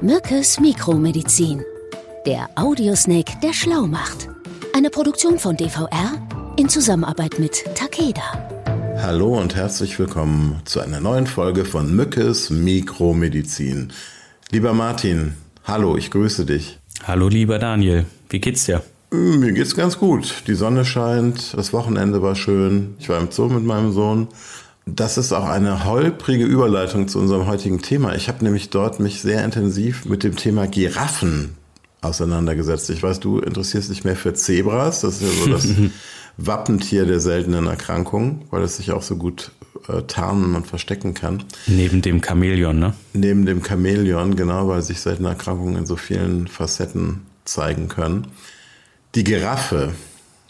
Mückes Mikromedizin. Der Audiosnake, der schlau macht. Eine Produktion von DVR in Zusammenarbeit mit Takeda. Hallo und herzlich willkommen zu einer neuen Folge von Mückes Mikromedizin. Lieber Martin, hallo, ich grüße dich. Hallo lieber Daniel, wie geht's dir? Mir geht's ganz gut. Die Sonne scheint, das Wochenende war schön. Ich war im Zoo mit meinem Sohn. Das ist auch eine holprige Überleitung zu unserem heutigen Thema. Ich habe nämlich dort mich sehr intensiv mit dem Thema Giraffen auseinandergesetzt. Ich weiß, du interessierst dich mehr für Zebras. Das ist ja so das Wappentier der seltenen Erkrankungen, weil es sich auch so gut äh, tarnen und verstecken kann. Neben dem Chamäleon, ne? Neben dem Chamäleon, genau, weil sich seltene Erkrankungen in so vielen Facetten zeigen können. Die Giraffe.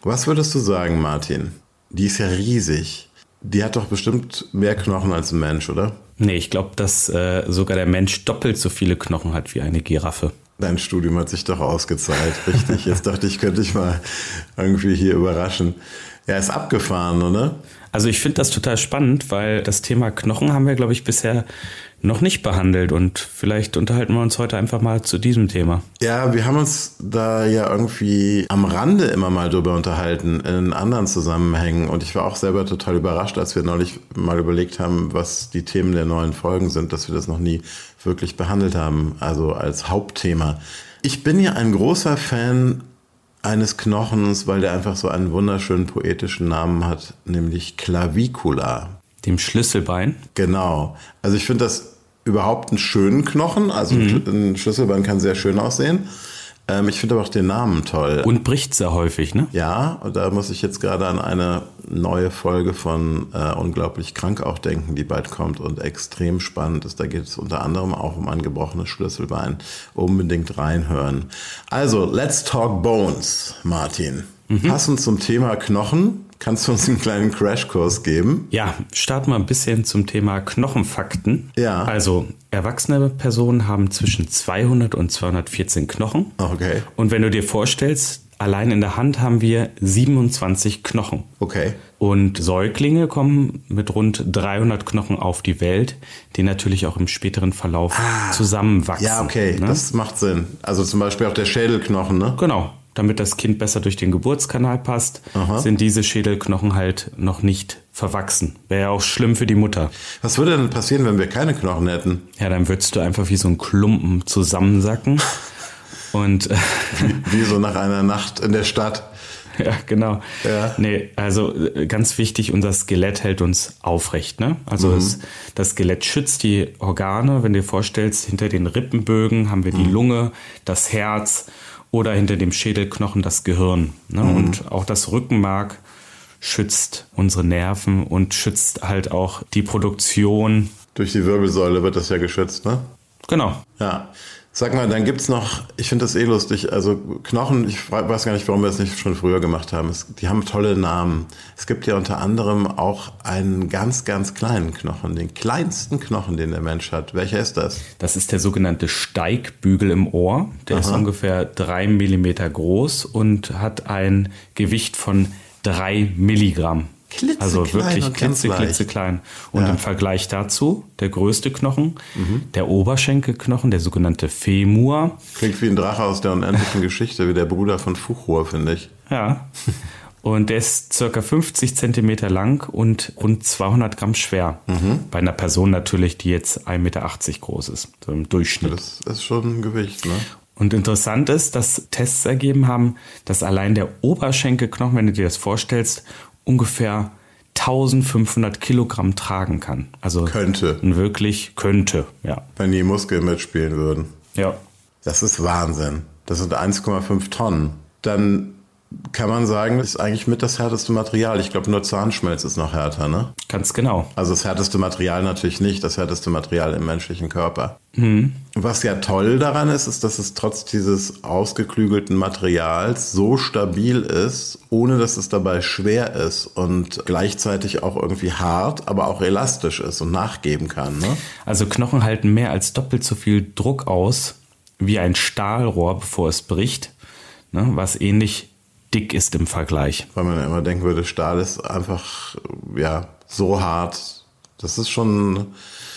Was würdest du sagen, Martin? Die ist ja riesig. Die hat doch bestimmt mehr Knochen als ein Mensch, oder? Nee, ich glaube, dass äh, sogar der Mensch doppelt so viele Knochen hat wie eine Giraffe. Dein Studium hat sich doch ausgezahlt, richtig. Jetzt dachte ich, könnte ich mal irgendwie hier überraschen. Ja, ist abgefahren, oder? Also ich finde das total spannend, weil das Thema Knochen haben wir, glaube ich, bisher noch nicht behandelt und vielleicht unterhalten wir uns heute einfach mal zu diesem Thema. Ja, wir haben uns da ja irgendwie am Rande immer mal drüber unterhalten in anderen Zusammenhängen und ich war auch selber total überrascht, als wir neulich mal überlegt haben, was die Themen der neuen Folgen sind, dass wir das noch nie wirklich behandelt haben, also als Hauptthema. Ich bin ja ein großer Fan eines Knochens, weil der einfach so einen wunderschönen poetischen Namen hat, nämlich Clavicula. Dem Schlüsselbein? Genau. Also ich finde das überhaupt einen schönen Knochen. Also mhm. ein Schlüsselbein kann sehr schön aussehen. Ähm, ich finde aber auch den Namen toll. Und bricht sehr häufig, ne? Ja, und da muss ich jetzt gerade an eine neue Folge von äh, Unglaublich krank auch denken, die bald kommt und extrem spannend ist. Da geht es unter anderem auch um ein gebrochenes Schlüsselbein. Unbedingt reinhören. Also, let's talk bones, Martin. Mhm. Passend zum Thema Knochen Kannst du uns einen kleinen Crashkurs geben? Ja, starten wir ein bisschen zum Thema Knochenfakten. Ja. Also, erwachsene Personen haben zwischen 200 und 214 Knochen. Okay. Und wenn du dir vorstellst, allein in der Hand haben wir 27 Knochen. Okay. Und Säuglinge kommen mit rund 300 Knochen auf die Welt, die natürlich auch im späteren Verlauf ah, zusammenwachsen. Ja, okay, ne? das macht Sinn. Also zum Beispiel auch der Schädelknochen, ne? Genau damit das Kind besser durch den Geburtskanal passt, Aha. sind diese Schädelknochen halt noch nicht verwachsen. Wäre ja auch schlimm für die Mutter. Was würde denn passieren, wenn wir keine Knochen hätten? Ja, dann würdest du einfach wie so ein Klumpen zusammensacken. Und wie, wie so nach einer Nacht in der Stadt. Ja, genau. Ja. Nee, also äh, ganz wichtig, unser Skelett hält uns aufrecht. Ne? Also mhm. es, das Skelett schützt die Organe. Wenn du dir vorstellst, hinter den Rippenbögen haben wir die mhm. Lunge, das Herz oder hinter dem Schädelknochen das Gehirn. Ne? Mhm. Und auch das Rückenmark schützt unsere Nerven und schützt halt auch die Produktion. Durch die Wirbelsäule wird das ja geschützt, ne? Genau. Ja. Sag mal, dann gibt's noch, ich finde das eh lustig, also Knochen, ich weiß gar nicht, warum wir das nicht schon früher gemacht haben. Es, die haben tolle Namen. Es gibt ja unter anderem auch einen ganz, ganz kleinen Knochen, den kleinsten Knochen, den der Mensch hat. Welcher ist das? Das ist der sogenannte Steigbügel im Ohr. Der Aha. ist ungefähr drei Millimeter groß und hat ein Gewicht von drei Milligramm. Klitzeklein also wirklich klitze, klitzeklein. Und ja. im Vergleich dazu, der größte Knochen, mhm. der Oberschenkelknochen, der sogenannte Femur. Klingt wie ein Drache aus der unendlichen Geschichte, wie der Bruder von Fuchur, finde ich. Ja. Und der ist circa 50 Zentimeter lang und rund 200 Gramm schwer. Mhm. Bei einer Person natürlich, die jetzt 1,80 Meter groß ist, so im Durchschnitt. Das ist schon ein Gewicht, ne? Und interessant ist, dass Tests ergeben haben, dass allein der Oberschenkelknochen, wenn du dir das vorstellst, ungefähr 1500 Kilogramm tragen kann. Also könnte. Wirklich könnte, ja. Wenn die Muskeln mitspielen würden. Ja. Das ist Wahnsinn. Das sind 1,5 Tonnen. Dann kann man sagen, ist eigentlich mit das härteste Material. Ich glaube, nur Zahnschmelz ist noch härter, ne? Ganz genau. Also das härteste Material natürlich nicht, das härteste Material im menschlichen Körper. Mhm. Was ja toll daran ist, ist, dass es trotz dieses ausgeklügelten Materials so stabil ist, ohne dass es dabei schwer ist und gleichzeitig auch irgendwie hart, aber auch elastisch ist und nachgeben kann. Ne? Also Knochen halten mehr als doppelt so viel Druck aus wie ein Stahlrohr, bevor es bricht, ne? was ähnlich dick ist im Vergleich. Weil man ja immer denken würde, Stahl ist einfach ja so hart. Das ist schon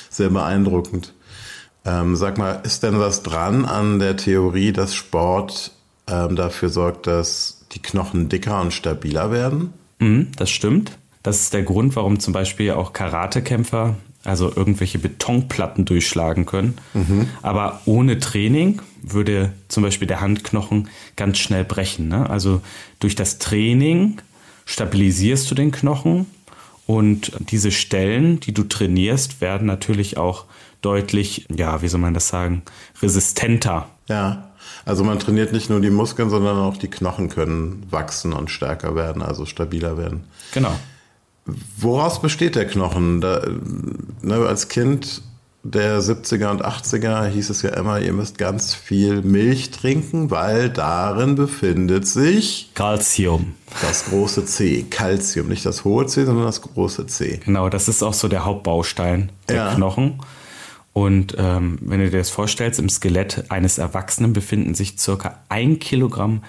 sehr beeindruckend. Ähm, sag mal, ist denn was dran an der Theorie, dass Sport ähm, dafür sorgt, dass die Knochen dicker und stabiler werden? Mhm, das stimmt. Das ist der Grund, warum zum Beispiel auch Karatekämpfer also irgendwelche Betonplatten durchschlagen können. Mhm. Aber ohne Training würde zum Beispiel der Handknochen ganz schnell brechen. Ne? Also durch das Training stabilisierst du den Knochen und diese Stellen, die du trainierst, werden natürlich auch deutlich, ja, wie soll man das sagen, resistenter. Ja. Also man trainiert nicht nur die Muskeln, sondern auch die Knochen können wachsen und stärker werden, also stabiler werden. Genau. Woraus besteht der Knochen? Da, ne, als Kind der 70er und 80er hieß es ja immer, ihr müsst ganz viel Milch trinken, weil darin befindet sich Calcium. Das große C, Calcium, nicht das hohe C, sondern das große C. Genau, das ist auch so der Hauptbaustein der ja. Knochen. Und ähm, wenn du dir das vorstellst, im Skelett eines Erwachsenen befinden sich circa ein Kilogramm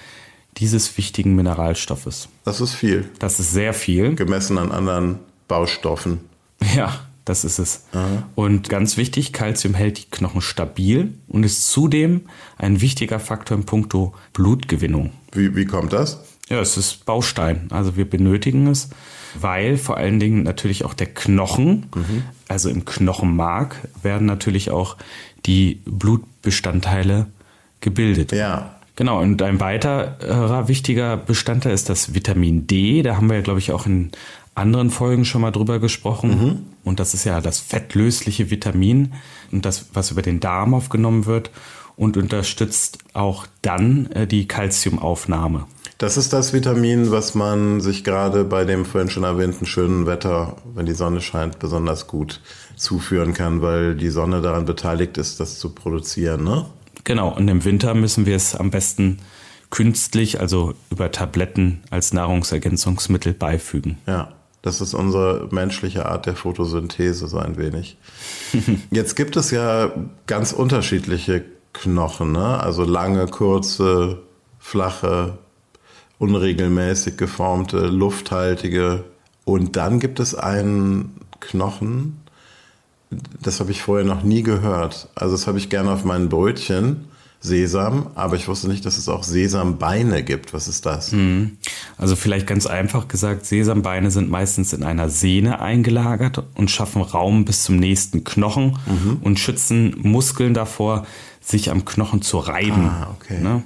dieses wichtigen Mineralstoffes. Das ist viel. Das ist sehr viel. Gemessen an anderen Baustoffen. Ja, das ist es. Aha. Und ganz wichtig, Kalzium hält die Knochen stabil und ist zudem ein wichtiger Faktor im Punkto Blutgewinnung. Wie, wie kommt das? Ja, es ist Baustein. Also wir benötigen es, weil vor allen Dingen natürlich auch der Knochen, mhm. also im Knochenmark, werden natürlich auch die Blutbestandteile gebildet. Ja. Genau, und ein weiterer wichtiger Bestandteil ist das Vitamin D. Da haben wir ja, glaube ich, auch in anderen Folgen schon mal drüber gesprochen. Mhm. Und das ist ja das fettlösliche Vitamin und das, was über den Darm aufgenommen wird und unterstützt auch dann äh, die Kalziumaufnahme. Das ist das Vitamin, was man sich gerade bei dem vorhin schon erwähnten schönen Wetter, wenn die Sonne scheint, besonders gut zuführen kann, weil die Sonne daran beteiligt ist, das zu produzieren, ne? Genau, und im Winter müssen wir es am besten künstlich, also über Tabletten als Nahrungsergänzungsmittel beifügen. Ja, das ist unsere menschliche Art der Photosynthese so ein wenig. Jetzt gibt es ja ganz unterschiedliche Knochen, ne? also lange, kurze, flache, unregelmäßig geformte, lufthaltige. Und dann gibt es einen Knochen, das habe ich vorher noch nie gehört. Also das habe ich gerne auf meinen Brötchen. Sesam, aber ich wusste nicht, dass es auch Sesambeine gibt. Was ist das? Hm. Also vielleicht ganz einfach gesagt, Sesambeine sind meistens in einer Sehne eingelagert und schaffen Raum bis zum nächsten Knochen mhm. und schützen Muskeln davor, sich am Knochen zu reiben. Ah, okay. Ne?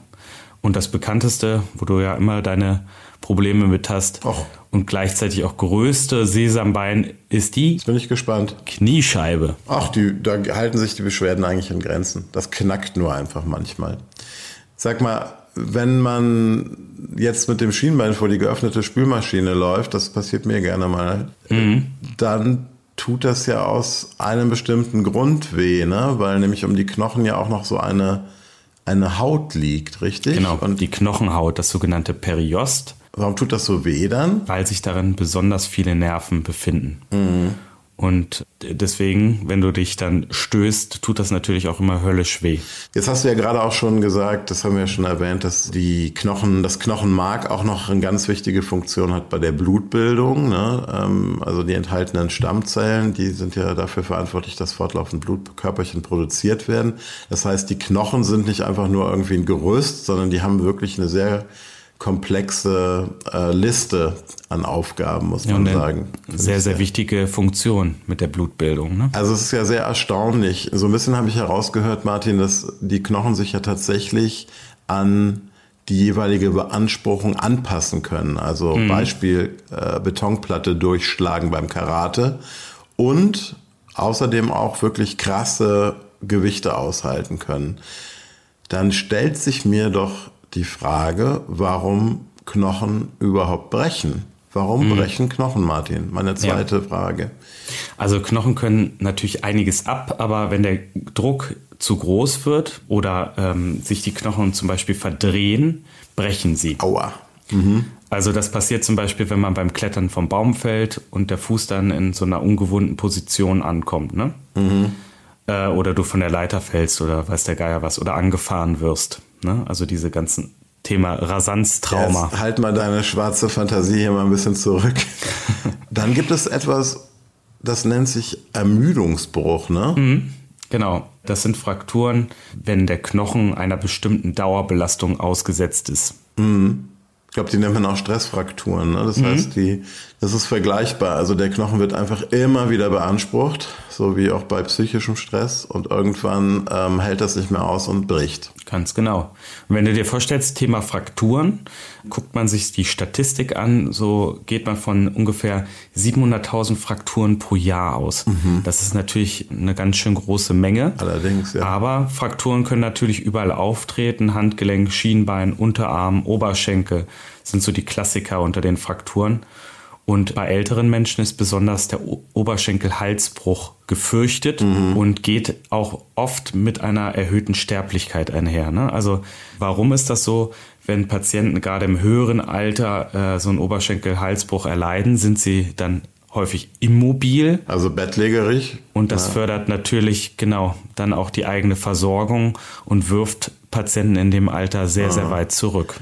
Und das bekannteste, wo du ja immer deine Probleme mit hast Och. Und gleichzeitig auch größte Sesambein ist die. Jetzt bin ich gespannt. Kniescheibe. Ach, die, da halten sich die Beschwerden eigentlich in Grenzen. Das knackt nur einfach manchmal. Sag mal, wenn man jetzt mit dem Schienbein vor die geöffnete Spülmaschine läuft, das passiert mir gerne mal, mhm. dann tut das ja aus einem bestimmten Grund weh, ne? weil nämlich um die Knochen ja auch noch so eine, eine Haut liegt, richtig? Genau, und die Knochenhaut, das sogenannte Periost. Warum tut das so weh dann? Weil sich darin besonders viele Nerven befinden. Mhm. Und deswegen, wenn du dich dann stößt, tut das natürlich auch immer höllisch weh. Jetzt hast du ja gerade auch schon gesagt, das haben wir ja schon erwähnt, dass die Knochen, das Knochenmark auch noch eine ganz wichtige Funktion hat bei der Blutbildung. Ne? Ähm, also die enthaltenen Stammzellen, die sind ja dafür verantwortlich, dass fortlaufend Blutkörperchen produziert werden. Das heißt, die Knochen sind nicht einfach nur irgendwie ein Gerüst, sondern die haben wirklich eine sehr komplexe äh, Liste an Aufgaben, muss man ja, sagen. Sehr, sehr wichtige Funktion mit der Blutbildung. Ne? Also es ist ja sehr erstaunlich. So ein bisschen habe ich herausgehört, Martin, dass die Knochen sich ja tatsächlich an die jeweilige Beanspruchung anpassen können. Also mhm. Beispiel äh, Betonplatte durchschlagen beim Karate und außerdem auch wirklich krasse Gewichte aushalten können. Dann stellt sich mir doch die Frage, warum Knochen überhaupt brechen. Warum mhm. brechen Knochen, Martin? Meine zweite ja. Frage. Also Knochen können natürlich einiges ab, aber wenn der Druck zu groß wird oder ähm, sich die Knochen zum Beispiel verdrehen, brechen sie. Aua. Mhm. Also das passiert zum Beispiel, wenn man beim Klettern vom Baum fällt und der Fuß dann in so einer ungewohnten Position ankommt. Ne? Mhm. Äh, oder du von der Leiter fällst oder weiß der Geier was oder angefahren wirst. Ne? Also diese ganzen Thema Rasanztrauma. Jetzt halt mal deine schwarze Fantasie hier mal ein bisschen zurück. Dann gibt es etwas, das nennt sich Ermüdungsbruch, ne? Mhm. Genau, das sind Frakturen, wenn der Knochen einer bestimmten Dauerbelastung ausgesetzt ist. Mhm. Ich glaube, die nennt man auch Stressfrakturen. Ne? Das mhm. heißt, die, das ist vergleichbar. Also der Knochen wird einfach immer wieder beansprucht, so wie auch bei psychischem Stress. Und irgendwann ähm, hält das nicht mehr aus und bricht. Ganz genau. Und wenn du dir vorstellst, Thema Frakturen, guckt man sich die Statistik an, so geht man von ungefähr 700.000 Frakturen pro Jahr aus. Mhm. Das ist natürlich eine ganz schön große Menge. Allerdings, ja. Aber Frakturen können natürlich überall auftreten. Handgelenk, Schienbein, Unterarm, Oberschenkel sind so die Klassiker unter den Frakturen. Und bei älteren Menschen ist besonders der Oberschenkel-Halsbruch gefürchtet mhm. und geht auch oft mit einer erhöhten Sterblichkeit einher. Ne? Also warum ist das so? Wenn Patienten gerade im höheren Alter äh, so einen Oberschenkel-Halsbruch erleiden, sind sie dann häufig immobil. Also bettlägerig. Und das ja. fördert natürlich genau dann auch die eigene Versorgung und wirft Patienten in dem Alter sehr, ja. sehr weit zurück.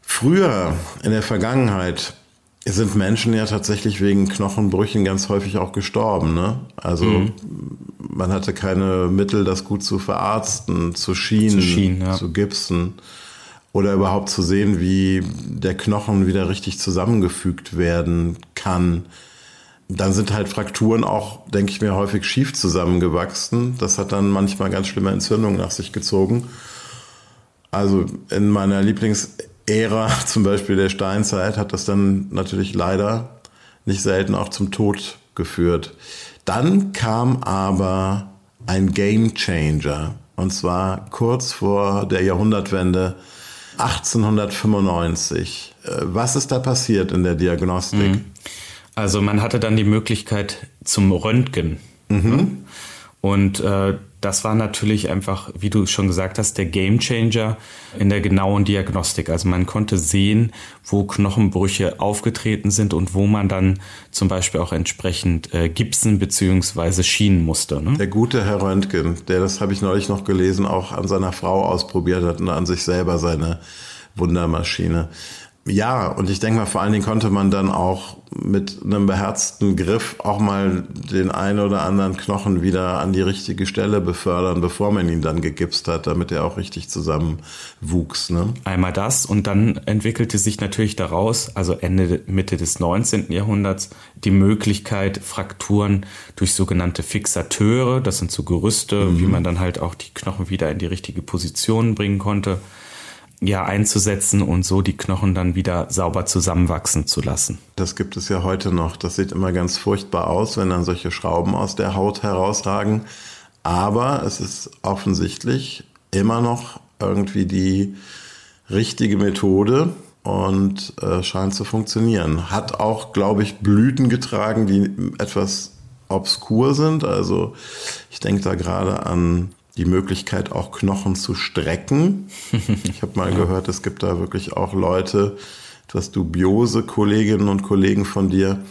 Früher in der Vergangenheit sind Menschen ja tatsächlich wegen Knochenbrüchen ganz häufig auch gestorben. Ne? Also mhm. man hatte keine Mittel, das gut zu verarzten, zu schienen, zu, schienen, ja. zu gipsen oder überhaupt zu sehen, wie der Knochen wieder richtig zusammengefügt werden kann. Dann sind halt Frakturen auch, denke ich mir, häufig schief zusammengewachsen. Das hat dann manchmal ganz schlimme Entzündungen nach sich gezogen. Also in meiner Lieblings Ära, zum Beispiel der Steinzeit, hat das dann natürlich leider nicht selten auch zum Tod geführt. Dann kam aber ein Game Changer. Und zwar kurz vor der Jahrhundertwende 1895. Äh, was ist da passiert in der Diagnostik? Mhm. Also man hatte dann die Möglichkeit zum Röntgen. Mhm. Und äh, das war natürlich einfach, wie du schon gesagt hast, der Gamechanger in der genauen Diagnostik. Also man konnte sehen, wo Knochenbrüche aufgetreten sind und wo man dann zum Beispiel auch entsprechend äh, gipsen bzw. schienen musste. Ne? Der gute Herr Röntgen, der, das habe ich neulich noch gelesen, auch an seiner Frau ausprobiert hat und an sich selber seine Wundermaschine. Ja, und ich denke mal, vor allen Dingen konnte man dann auch mit einem beherzten Griff auch mal den einen oder anderen Knochen wieder an die richtige Stelle befördern, bevor man ihn dann gegipst hat, damit er auch richtig zusammenwuchs. Ne? Einmal das und dann entwickelte sich natürlich daraus, also Ende, Mitte des 19. Jahrhunderts, die Möglichkeit, Frakturen durch sogenannte Fixateure, das sind so Gerüste, mhm. wie man dann halt auch die Knochen wieder in die richtige Position bringen konnte, ja einzusetzen und so die Knochen dann wieder sauber zusammenwachsen zu lassen. Das gibt es ja heute noch. Das sieht immer ganz furchtbar aus, wenn dann solche Schrauben aus der Haut herausragen. Aber es ist offensichtlich immer noch irgendwie die richtige Methode und äh, scheint zu funktionieren. Hat auch, glaube ich, Blüten getragen, die etwas obskur sind. Also ich denke da gerade an die Möglichkeit, auch Knochen zu strecken. Ich habe mal ja. gehört, es gibt da wirklich auch Leute, etwas dubiose Kolleginnen und Kollegen von dir,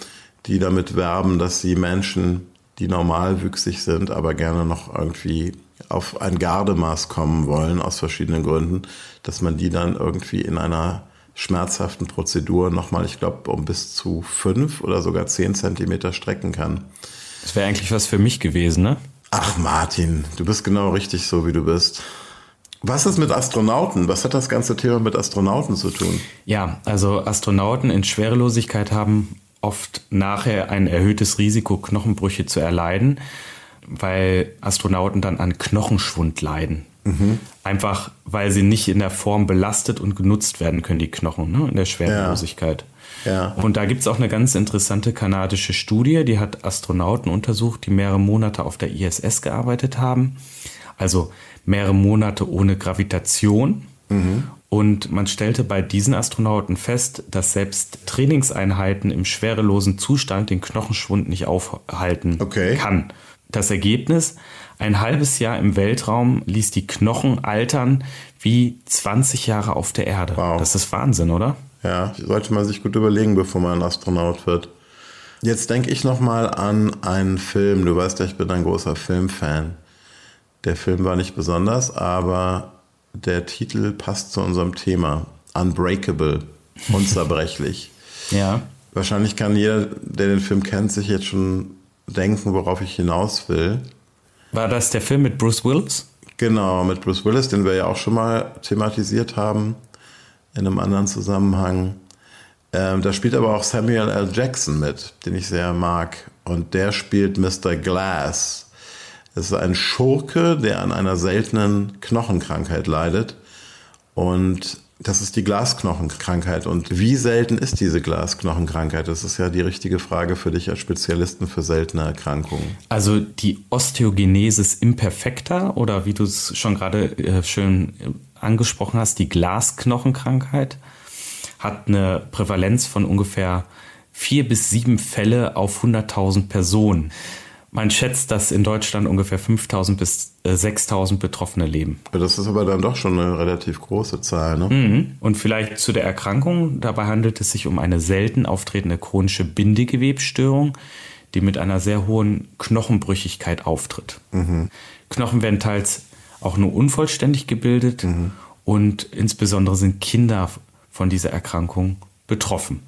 die damit werben, dass sie Menschen, die normalwüchsig sind, aber gerne noch irgendwie auf ein Gardemaß kommen wollen, aus verschiedenen Gründen, dass man die dann irgendwie in einer schmerzhaften Prozedur nochmal, ich glaube, um bis zu fünf oder sogar zehn Zentimeter strecken kann. Das wäre eigentlich was für mich gewesen, ne? Ach Martin, du bist genau richtig so, wie du bist. Was ist mit Astronauten? Was hat das ganze Thema mit Astronauten zu tun? Ja, also Astronauten in Schwerelosigkeit haben oft nachher ein erhöhtes Risiko, Knochenbrüche zu erleiden, weil Astronauten dann an Knochenschwund leiden. Mhm. Einfach, weil sie nicht in der Form belastet und genutzt werden können, die Knochen, ne, in der Schwerelosigkeit. Ja. Ja. Und da gibt es auch eine ganz interessante kanadische Studie, die hat Astronauten untersucht, die mehrere Monate auf der ISS gearbeitet haben. Also mehrere Monate ohne Gravitation. Mhm. Und man stellte bei diesen Astronauten fest, dass selbst Trainingseinheiten im schwerelosen Zustand den Knochenschwund nicht aufhalten okay. kann. Das Ergebnis, ein halbes Jahr im Weltraum ließ die Knochen altern wie 20 Jahre auf der Erde. Wow. Das ist Wahnsinn, oder? Ja, sollte man sich gut überlegen, bevor man ein Astronaut wird. Jetzt denke ich nochmal an einen Film. Du weißt ja, ich bin ein großer Filmfan. Der Film war nicht besonders, aber der Titel passt zu unserem Thema. Unbreakable, unzerbrechlich. ja. Wahrscheinlich kann jeder, der den Film kennt, sich jetzt schon denken, worauf ich hinaus will. War das der Film mit Bruce Willis? Genau, mit Bruce Willis, den wir ja auch schon mal thematisiert haben in einem anderen Zusammenhang. Ähm, da spielt aber auch Samuel L. Jackson mit, den ich sehr mag. Und der spielt Mr. Glass. Das ist ein Schurke, der an einer seltenen Knochenkrankheit leidet. Und das ist die Glasknochenkrankheit. Und wie selten ist diese Glasknochenkrankheit? Das ist ja die richtige Frage für dich als Spezialisten für seltene Erkrankungen. Also die Osteogenesis imperfecta oder wie du es schon gerade äh, schön äh, angesprochen hast, die Glasknochenkrankheit hat eine Prävalenz von ungefähr vier bis sieben Fälle auf 100.000 Personen. Man schätzt, dass in Deutschland ungefähr 5000 bis 6000 äh, Betroffene leben. Das ist aber dann doch schon eine relativ große Zahl. Ne? Mhm. Und vielleicht zu der Erkrankung. Dabei handelt es sich um eine selten auftretende chronische Bindegewebsstörung, die mit einer sehr hohen Knochenbrüchigkeit auftritt. Mhm. Knochen werden teils auch nur unvollständig gebildet mhm. und insbesondere sind Kinder von dieser Erkrankung betroffen.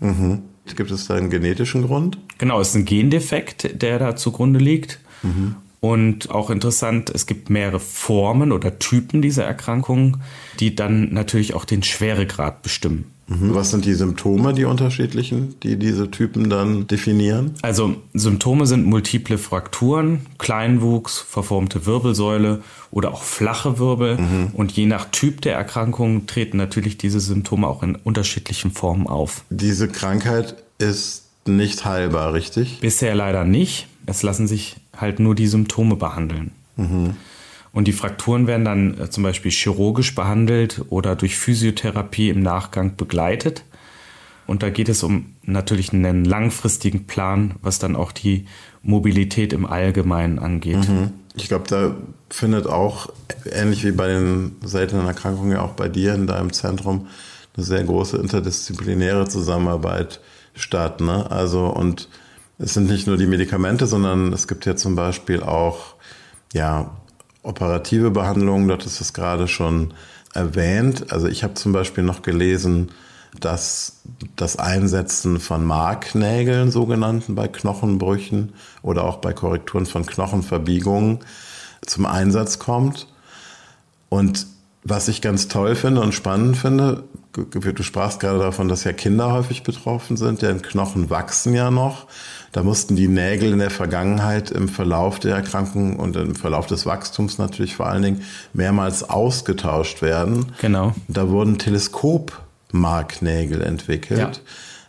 Gibt es da einen genetischen Grund? Genau, es ist ein Gendefekt, der da zugrunde liegt. Mhm. Und auch interessant, es gibt mehrere Formen oder Typen dieser Erkrankung, die dann natürlich auch den Schweregrad bestimmen. Mhm. Was sind die Symptome, die unterschiedlichen, die diese Typen dann definieren? Also Symptome sind multiple Frakturen, Kleinwuchs, verformte Wirbelsäule oder auch flache Wirbel. Mhm. Und je nach Typ der Erkrankung treten natürlich diese Symptome auch in unterschiedlichen Formen auf. Diese Krankheit ist nicht heilbar, richtig? Bisher leider nicht. Es lassen sich halt nur die Symptome behandeln. Mhm. Und die Frakturen werden dann äh, zum Beispiel chirurgisch behandelt oder durch Physiotherapie im Nachgang begleitet. Und da geht es um natürlich einen langfristigen Plan, was dann auch die Mobilität im Allgemeinen angeht. Mhm. Ich glaube, da findet auch, ähnlich wie bei den seltenen Erkrankungen, ja auch bei dir in deinem Zentrum, eine sehr große interdisziplinäre Zusammenarbeit statt. Ne? Also, und es sind nicht nur die Medikamente, sondern es gibt ja zum Beispiel auch, ja, operative Behandlungen, dort ist es gerade schon erwähnt. Also ich habe zum Beispiel noch gelesen, dass das Einsetzen von Marknägeln, sogenannten, bei Knochenbrüchen oder auch bei Korrekturen von Knochenverbiegungen zum Einsatz kommt. Und was ich ganz toll finde und spannend finde, du sprachst gerade davon, dass ja Kinder häufig betroffen sind, deren Knochen wachsen ja noch. Da mussten die Nägel in der Vergangenheit im Verlauf der Erkrankung und im Verlauf des Wachstums natürlich vor allen Dingen mehrmals ausgetauscht werden. Genau. Da wurden Teleskopmarknägel entwickelt. Ja.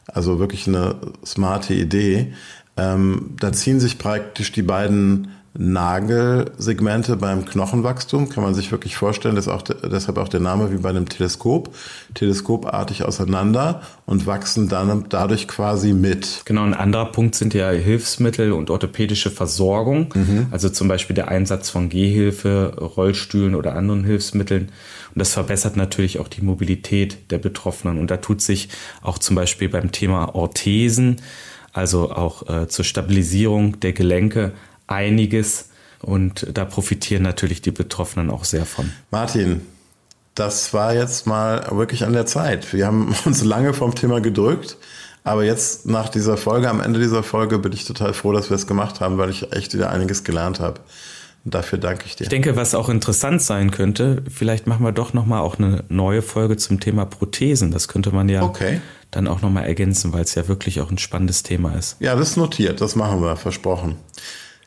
Also wirklich eine smarte Idee. Ähm, da ziehen sich praktisch die beiden Nagelsegmente beim Knochenwachstum, kann man sich wirklich vorstellen, das ist auch, deshalb auch der Name wie bei einem Teleskop, teleskopartig auseinander und wachsen dann dadurch quasi mit. Genau, ein anderer Punkt sind ja Hilfsmittel und orthopädische Versorgung, mhm. also zum Beispiel der Einsatz von Gehhilfe, Rollstühlen oder anderen Hilfsmitteln. Und das verbessert natürlich auch die Mobilität der Betroffenen. Und da tut sich auch zum Beispiel beim Thema Orthesen, also auch äh, zur Stabilisierung der Gelenke, einiges und da profitieren natürlich die Betroffenen auch sehr von. Martin, das war jetzt mal wirklich an der Zeit. Wir haben uns lange vom Thema gedrückt, aber jetzt nach dieser Folge, am Ende dieser Folge bin ich total froh, dass wir es gemacht haben, weil ich echt wieder einiges gelernt habe. Und dafür danke ich dir. Ich denke, was auch interessant sein könnte, vielleicht machen wir doch nochmal auch eine neue Folge zum Thema Prothesen. Das könnte man ja okay. dann auch nochmal ergänzen, weil es ja wirklich auch ein spannendes Thema ist. Ja, das ist notiert. Das machen wir, versprochen.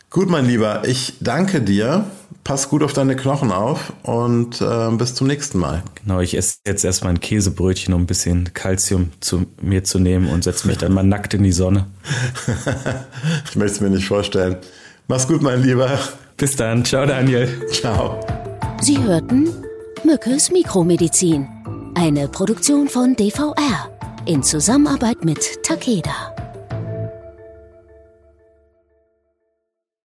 Gut, mein Lieber, ich danke dir. Pass gut auf deine Knochen auf und äh, bis zum nächsten Mal. Genau, ich esse jetzt erstmal ein Käsebrötchen, um ein bisschen Kalzium zu mir zu nehmen und setze mich dann mal nackt in die Sonne. ich möchte es mir nicht vorstellen. Mach's gut, mein Lieber. Bis dann. Ciao, Daniel. Ciao. Sie hörten Mückes Mikromedizin. Eine Produktion von DVR in Zusammenarbeit mit Takeda.